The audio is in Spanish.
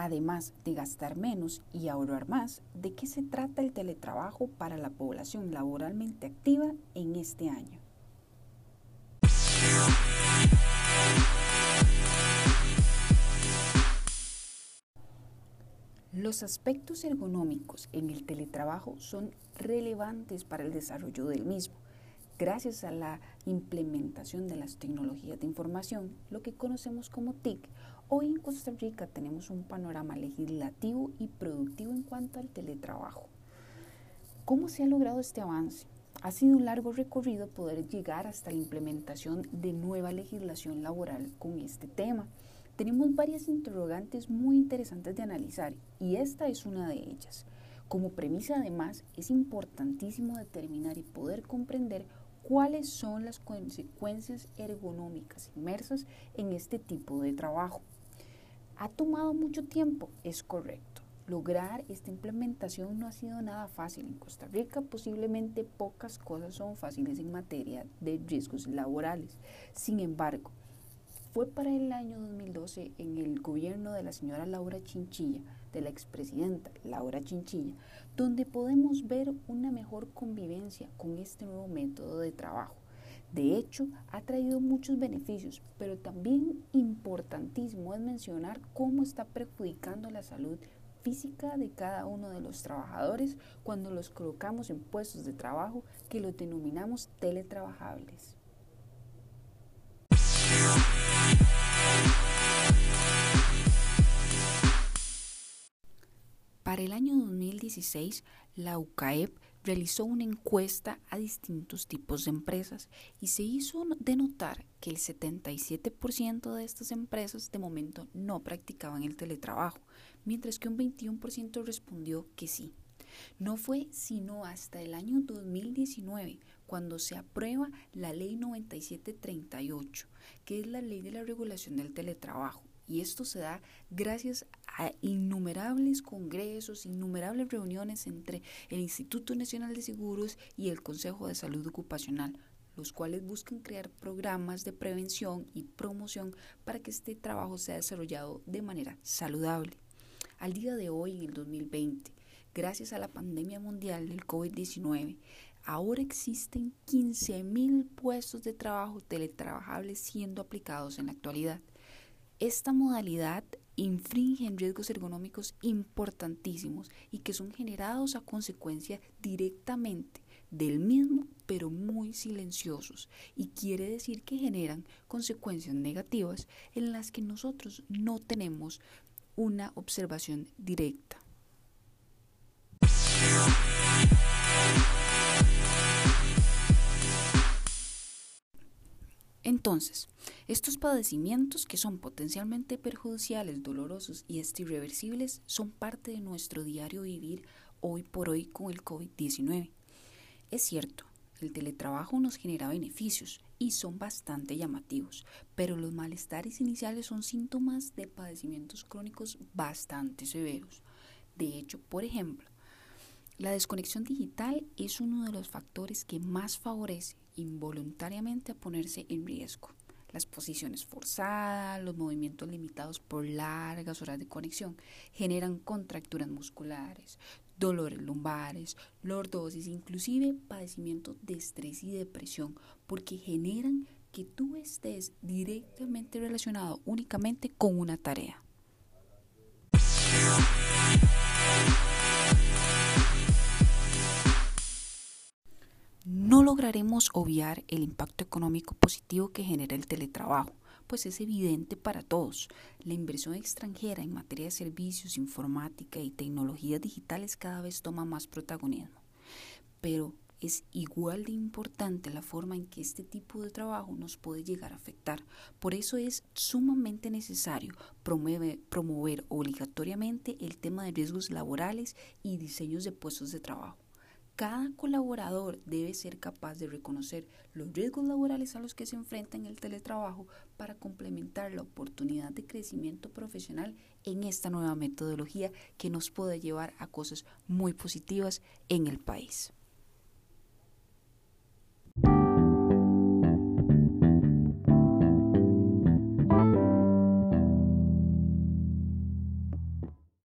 Además de gastar menos y ahorrar más, ¿de qué se trata el teletrabajo para la población laboralmente activa en este año? Los aspectos ergonómicos en el teletrabajo son relevantes para el desarrollo del mismo, gracias a la implementación de las tecnologías de información, lo que conocemos como TIC. Hoy en Costa Rica tenemos un panorama legislativo y productivo en cuanto al teletrabajo. ¿Cómo se ha logrado este avance? Ha sido un largo recorrido poder llegar hasta la implementación de nueva legislación laboral con este tema tenemos varias interrogantes muy interesantes de analizar y esta es una de ellas. Como premisa además es importantísimo determinar y poder comprender cuáles son las consecuencias ergonómicas inmersas en este tipo de trabajo. Ha tomado mucho tiempo, es correcto. Lograr esta implementación no ha sido nada fácil. En Costa Rica posiblemente pocas cosas son fáciles en materia de riesgos laborales. Sin embargo, fue para el año 2012 en el gobierno de la señora Laura Chinchilla, de la expresidenta Laura Chinchilla, donde podemos ver una mejor convivencia con este nuevo método de trabajo. De hecho, ha traído muchos beneficios, pero también importantísimo es mencionar cómo está perjudicando la salud física de cada uno de los trabajadores cuando los colocamos en puestos de trabajo que los denominamos teletrabajables. Para el año 2016, la UCAEP realizó una encuesta a distintos tipos de empresas y se hizo denotar que el 77% de estas empresas de momento no practicaban el teletrabajo, mientras que un 21% respondió que sí. No fue sino hasta el año 2019 cuando se aprueba la ley 9738, que es la ley de la regulación del teletrabajo, y esto se da gracias a innumerables congresos, innumerables reuniones entre el Instituto Nacional de Seguros y el Consejo de Salud Ocupacional, los cuales buscan crear programas de prevención y promoción para que este trabajo sea desarrollado de manera saludable. Al día de hoy, en el 2020, gracias a la pandemia mundial del COVID-19, ahora existen 15.000 puestos de trabajo teletrabajables siendo aplicados en la actualidad. Esta modalidad infringe en riesgos ergonómicos importantísimos y que son generados a consecuencia directamente del mismo, pero muy silenciosos, y quiere decir que generan consecuencias negativas en las que nosotros no tenemos una observación directa. Entonces, estos padecimientos que son potencialmente perjudiciales, dolorosos y irreversibles son parte de nuestro diario vivir hoy por hoy con el COVID-19. Es cierto, el teletrabajo nos genera beneficios y son bastante llamativos, pero los malestares iniciales son síntomas de padecimientos crónicos bastante severos. De hecho, por ejemplo, la desconexión digital es uno de los factores que más favorece involuntariamente a ponerse en riesgo. Las posiciones forzadas, los movimientos limitados por largas horas de conexión generan contracturas musculares, dolores lumbares, lordosis, inclusive padecimientos de estrés y depresión, porque generan que tú estés directamente relacionado únicamente con una tarea. Lograremos obviar el impacto económico positivo que genera el teletrabajo, pues es evidente para todos. La inversión extranjera en materia de servicios, informática y tecnologías digitales cada vez toma más protagonismo. Pero es igual de importante la forma en que este tipo de trabajo nos puede llegar a afectar. Por eso es sumamente necesario promover, promover obligatoriamente el tema de riesgos laborales y diseños de puestos de trabajo. Cada colaborador debe ser capaz de reconocer los riesgos laborales a los que se enfrenta en el teletrabajo para complementar la oportunidad de crecimiento profesional en esta nueva metodología que nos puede llevar a cosas muy positivas en el país.